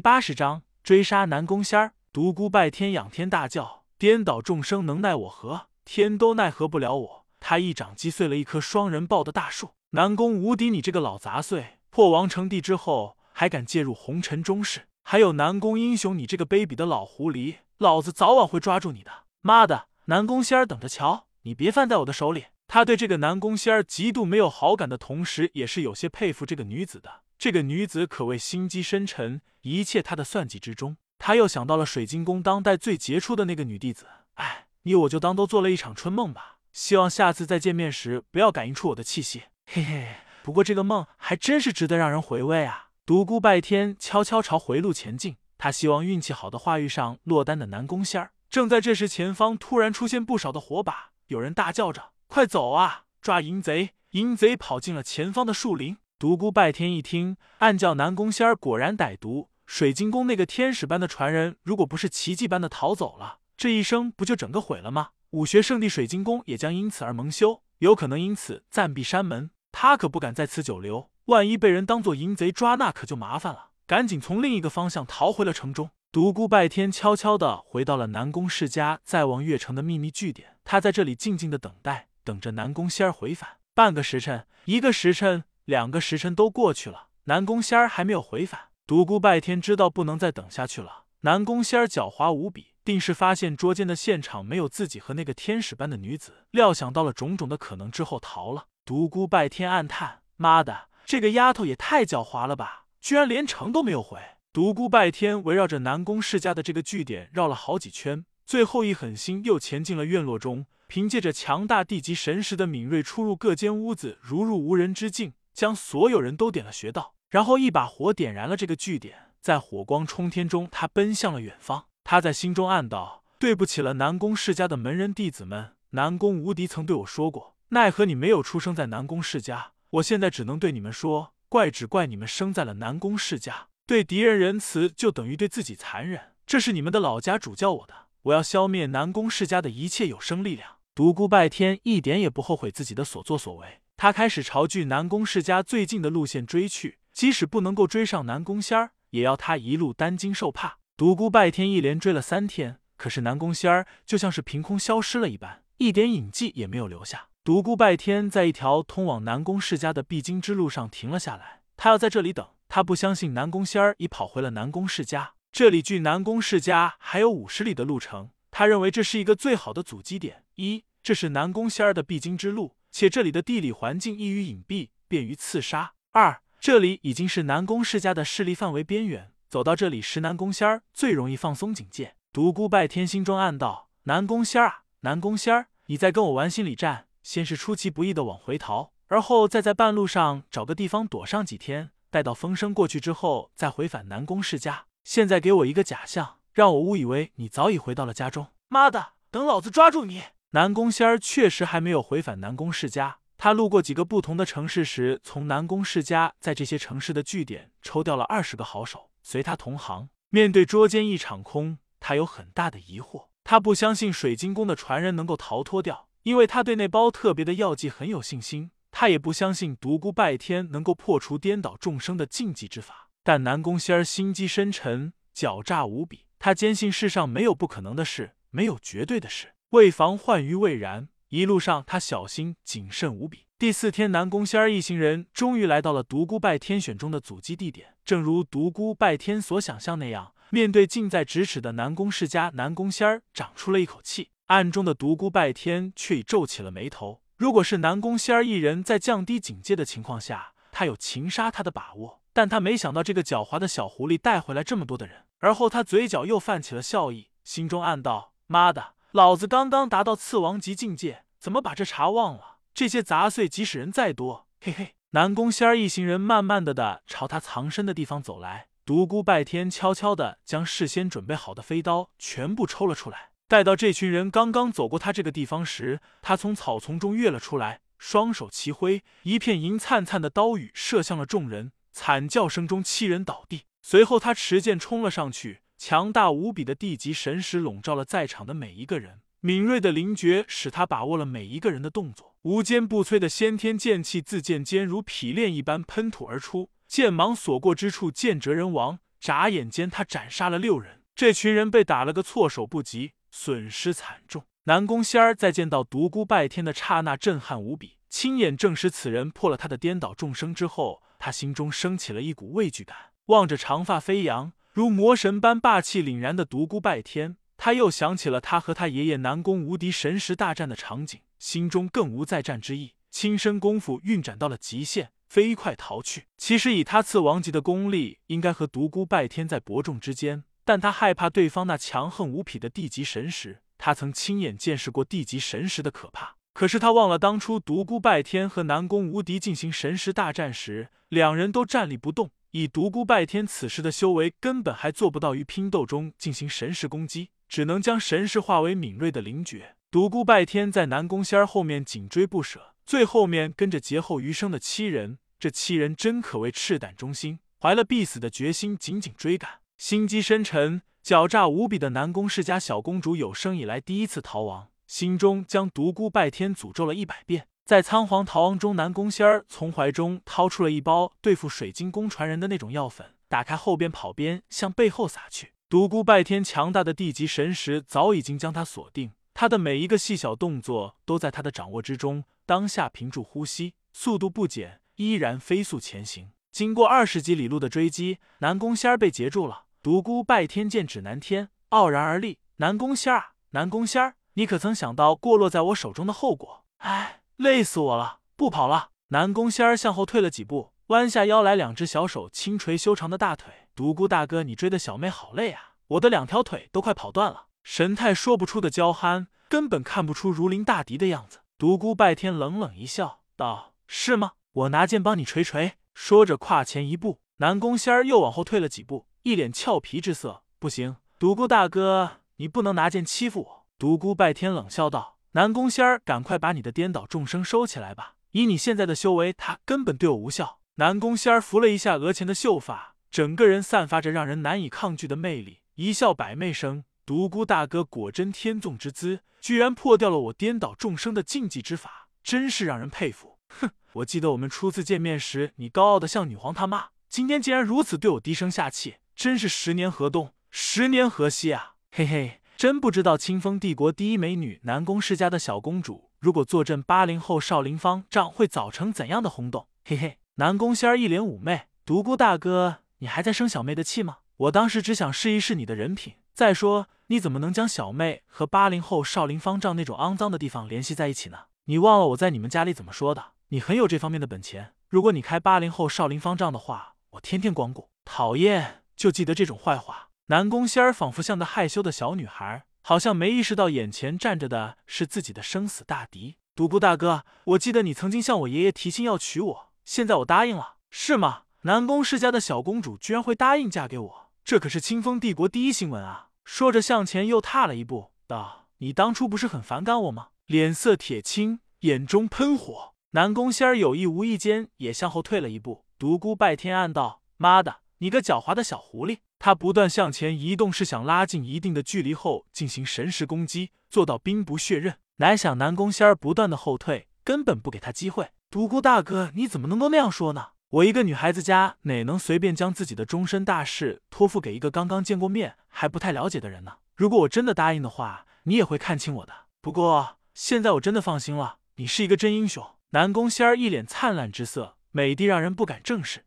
八十章追杀南宫仙儿。独孤拜天仰天大叫：“颠倒众生能奈我何？天都奈何不了我！”他一掌击碎了一棵双人抱的大树。南宫无敌，你这个老杂碎！破王成帝之后还敢介入红尘中事？还有南宫英雄，你这个卑鄙的老狐狸！老子早晚会抓住你的！妈的，南宫仙儿等着瞧！你别犯在我的手里！他对这个南宫仙儿极度没有好感的同时，也是有些佩服这个女子的。这个女子可谓心机深沉，一切她的算计之中。他又想到了水晶宫当代最杰出的那个女弟子。哎，你我就当都做了一场春梦吧。希望下次再见面时不要感应出我的气息。嘿嘿，不过这个梦还真是值得让人回味啊！独孤拜天悄悄朝回路前进，他希望运气好的话遇上落单的南宫仙儿。正在这时，前方突然出现不少的火把，有人大叫着：“快走啊，抓淫贼！”淫贼跑进了前方的树林。独孤拜天一听，暗叫南宫仙儿果然歹毒。水晶宫那个天使般的传人，如果不是奇迹般的逃走了，这一生不就整个毁了吗？武学圣地水晶宫也将因此而蒙羞，有可能因此暂闭山门。他可不敢在此久留。万一被人当做淫贼抓，那可就麻烦了。赶紧从另一个方向逃回了城中。独孤拜天悄悄的回到了南宫世家在望月城的秘密据点，他在这里静静的等待，等着南宫仙儿回返。半个时辰，一个时辰，两个时辰都过去了，南宫仙儿还没有回返。独孤拜天知道不能再等下去了。南宫仙儿狡猾无比，定是发现捉奸的现场没有自己和那个天使般的女子，料想到了种种的可能之后逃了。独孤拜天暗叹：妈的！这个丫头也太狡猾了吧！居然连城都没有回。独孤拜天围绕着南宫世家的这个据点绕了好几圈，最后一狠心又潜进了院落中，凭借着强大地级神识的敏锐，出入各间屋子如入无人之境，将所有人都点了穴道，然后一把火点燃了这个据点。在火光冲天中，他奔向了远方。他在心中暗道：对不起了，南宫世家的门人弟子们。南宫无敌曾对我说过，奈何你没有出生在南宫世家。我现在只能对你们说，怪只怪你们生在了南宫世家，对敌人仁慈就等于对自己残忍。这是你们的老家主教我的，我要消灭南宫世家的一切有生力量。独孤拜天一点也不后悔自己的所作所为，他开始朝距南宫世家最近的路线追去，即使不能够追上南宫仙儿，也要他一路担惊受怕。独孤拜天一连追了三天，可是南宫仙儿就像是凭空消失了一般，一点影迹也没有留下。独孤拜天在一条通往南宫世家的必经之路上停了下来，他要在这里等。他不相信南宫仙儿已跑回了南宫世家，这里距南宫世家还有五十里的路程。他认为这是一个最好的阻击点：一，这是南宫仙儿的必经之路，且这里的地理环境易于隐蔽，便于刺杀；二，这里已经是南宫世家的势力范围边缘，走到这里时，南宫仙儿最容易放松警戒。独孤拜天心中暗道：南宫仙儿啊，南宫仙儿，你在跟我玩心理战？先是出其不意的往回逃，而后再在半路上找个地方躲上几天，待到风声过去之后再回返南宫世家。现在给我一个假象，让我误以为你早已回到了家中。妈的，等老子抓住你！南宫仙儿确实还没有回返南宫世家。他路过几个不同的城市时，从南宫世家在这些城市的据点抽调了二十个好手随他同行。面对捉奸一场空，他有很大的疑惑。他不相信水晶宫的传人能够逃脱掉。因为他对那包特别的药剂很有信心，他也不相信独孤拜天能够破除颠倒众生的禁忌之法。但南宫仙儿心机深沉，狡诈无比，他坚信世上没有不可能的事，没有绝对的事。为防患于未然，一路上他小心谨慎无比。第四天，南宫仙儿一行人终于来到了独孤拜天选中的阻击地点。正如独孤拜天所想象那样，面对近在咫尺的南宫世家，南宫仙儿长出了一口气。暗中的独孤拜天却已皱起了眉头。如果是南宫仙儿一人在降低警戒的情况下，他有擒杀他的把握。但他没想到这个狡猾的小狐狸带回来这么多的人。而后他嘴角又泛起了笑意，心中暗道：妈的，老子刚刚达到次王级境界，怎么把这茬忘了？这些杂碎，即使人再多，嘿嘿。南宫仙儿一行人慢慢的的朝他藏身的地方走来。独孤拜天悄悄的将事先准备好的飞刀全部抽了出来。待到这群人刚刚走过他这个地方时，他从草丛中跃了出来，双手齐挥，一片银灿灿的刀雨射向了众人，惨叫声中七人倒地。随后他持剑冲了上去，强大无比的地级神识笼罩了在场的每一个人，敏锐的灵觉使他把握了每一个人的动作，无坚不摧的先天剑气自剑尖如劈炼一般喷吐而出，剑芒所过之处，剑折人亡。眨眼间，他斩杀了六人，这群人被打了个措手不及，损失惨重。南宫仙儿在见到独孤拜天的刹那，震撼无比，亲眼证实此人破了他的颠倒众生之后，他心中升起了一股畏惧感。望着长发飞扬、如魔神般霸气凛然的独孤拜天，他又想起了他和他爷爷南宫无敌神识大战的场景，心中更无再战之意，轻身功夫运转到了极限。飞快逃去。其实以他次王级的功力，应该和独孤拜天在伯仲之间，但他害怕对方那强横无匹的地级神识。他曾亲眼见识过地级神识的可怕，可是他忘了当初独孤拜天和南宫无敌进行神识大战时，两人都站立不动。以独孤拜天此时的修为，根本还做不到于拼斗中进行神识攻击，只能将神识化为敏锐的灵觉。独孤拜天在南宫仙儿后面紧追不舍。最后面跟着劫后余生的七人，这七人真可谓赤胆忠心，怀了必死的决心，紧紧追赶。心机深沉、狡诈无比的南宫世家小公主，有生以来第一次逃亡，心中将独孤拜天诅咒了一百遍。在仓皇逃亡中，南宫仙儿从怀中掏出了一包对付水晶宫传人的那种药粉，打开后边跑边向背后撒去。独孤拜天强大的地级神识早已经将他锁定，他的每一个细小动作都在他的掌握之中。当下屏住呼吸，速度不减，依然飞速前行。经过二十几里路的追击，南宫仙儿被截住了。独孤拜天见指南天，傲然而立：“南宫仙儿，南宫仙儿，你可曾想到过落在我手中的后果？”哎，累死我了！不跑了。南宫仙儿向后退了几步，弯下腰来，两只小手轻捶修长的大腿：“独孤大哥，你追的小妹好累啊，我的两条腿都快跑断了。”神态说不出的娇憨，根本看不出如临大敌的样子。独孤拜天冷冷一笑，道：“是吗？我拿剑帮你捶捶。”说着跨前一步，南宫仙儿又往后退了几步，一脸俏皮之色。“不行，独孤大哥，你不能拿剑欺负我。”独孤拜天冷笑道：“南宫仙儿，赶快把你的颠倒众生收起来吧！以你现在的修为，他根本对我无效。”南宫仙儿拂了一下额前的秀发，整个人散发着让人难以抗拒的魅力，一笑百媚生。独孤大哥果真天纵之姿，居然破掉了我颠倒众生的禁忌之法，真是让人佩服。哼，我记得我们初次见面时，你高傲的像女皇他妈，今天竟然如此对我低声下气，真是十年河东，十年河西啊！嘿嘿，真不知道清风帝国第一美女南宫世家的小公主，如果坐镇八零后少林方丈，会造成怎样的轰动？嘿嘿，南宫仙儿一脸妩媚，独孤大哥，你还在生小妹的气吗？我当时只想试一试你的人品，再说。你怎么能将小妹和八零后少林方丈那种肮脏的地方联系在一起呢？你忘了我在你们家里怎么说的？你很有这方面的本钱。如果你开八零后少林方丈的话，我天天光顾。讨厌，就记得这种坏话。南宫仙儿仿佛像个害羞的小女孩，好像没意识到眼前站着的是自己的生死大敌。独孤大哥，我记得你曾经向我爷爷提亲要娶我，现在我答应了，是吗？南宫世家的小公主居然会答应嫁给我，这可是清风帝国第一新闻啊！说着，向前又踏了一步，道：“你当初不是很反感我吗？”脸色铁青，眼中喷火。南宫仙儿有意无意间也向后退了一步。独孤拜天暗道：“妈的，你个狡猾的小狐狸！”他不断向前移动，是想拉近一定的距离后进行神识攻击，做到兵不血刃。哪想南宫仙儿不断的后退，根本不给他机会。独孤大哥，你怎么能够那样说呢？我一个女孩子家哪能随便将自己的终身大事托付给一个刚刚见过面还不太了解的人呢？如果我真的答应的话，你也会看清我的。不过现在我真的放心了，你是一个真英雄。南宫仙儿一脸灿烂之色，美的让人不敢正视。